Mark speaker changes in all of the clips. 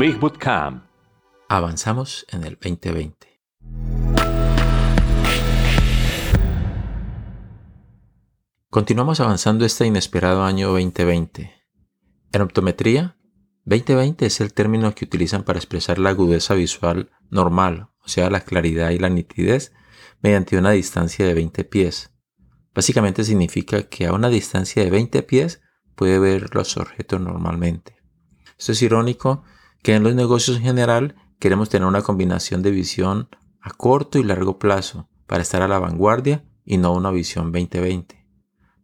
Speaker 1: Big Bootcamp.
Speaker 2: Avanzamos en el 2020. Continuamos avanzando este inesperado año 2020. En optometría, 2020 es el término que utilizan para expresar la agudeza visual normal, o sea, la claridad y la nitidez, mediante una distancia de 20 pies. Básicamente significa que a una distancia de 20 pies puede ver los objetos normalmente. Esto es irónico que en los negocios en general queremos tener una combinación de visión a corto y largo plazo para estar a la vanguardia y no una visión 2020.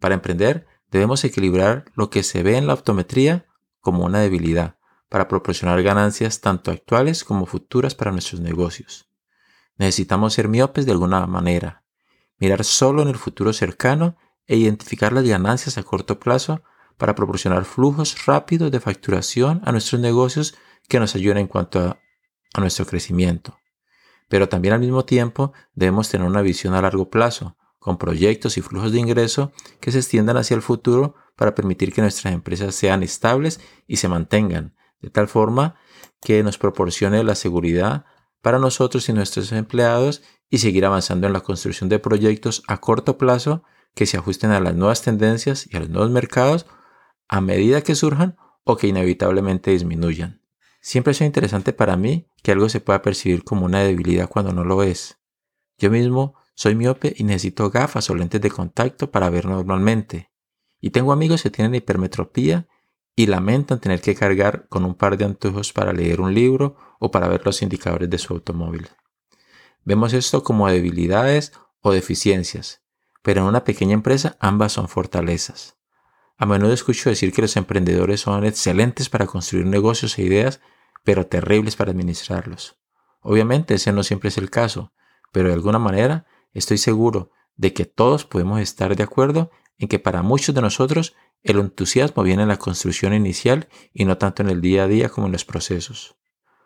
Speaker 2: Para emprender debemos equilibrar lo que se ve en la optometría como una debilidad para proporcionar ganancias tanto actuales como futuras para nuestros negocios. Necesitamos ser miopes de alguna manera, mirar solo en el futuro cercano e identificar las ganancias a corto plazo para proporcionar flujos rápidos de facturación a nuestros negocios que nos ayuden en cuanto a, a nuestro crecimiento. Pero también al mismo tiempo debemos tener una visión a largo plazo, con proyectos y flujos de ingreso que se extiendan hacia el futuro para permitir que nuestras empresas sean estables y se mantengan, de tal forma que nos proporcione la seguridad para nosotros y nuestros empleados y seguir avanzando en la construcción de proyectos a corto plazo que se ajusten a las nuevas tendencias y a los nuevos mercados a medida que surjan o que inevitablemente disminuyan. Siempre es interesante para mí que algo se pueda percibir como una debilidad cuando no lo es. Yo mismo soy miope y necesito gafas o lentes de contacto para ver normalmente. Y tengo amigos que tienen hipermetropía y lamentan tener que cargar con un par de anteojos para leer un libro o para ver los indicadores de su automóvil. Vemos esto como debilidades o deficiencias, pero en una pequeña empresa ambas son fortalezas. A menudo escucho decir que los emprendedores son excelentes para construir negocios e ideas, pero terribles para administrarlos. Obviamente ese no siempre es el caso, pero de alguna manera estoy seguro de que todos podemos estar de acuerdo en que para muchos de nosotros el entusiasmo viene en la construcción inicial y no tanto en el día a día como en los procesos.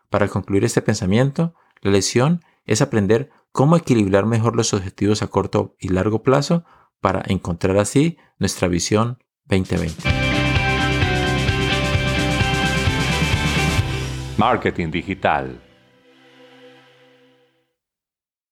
Speaker 2: Para concluir este pensamiento, la lección es aprender cómo equilibrar mejor los objetivos a corto y largo plazo para encontrar así nuestra visión 2020.
Speaker 1: Marketing digital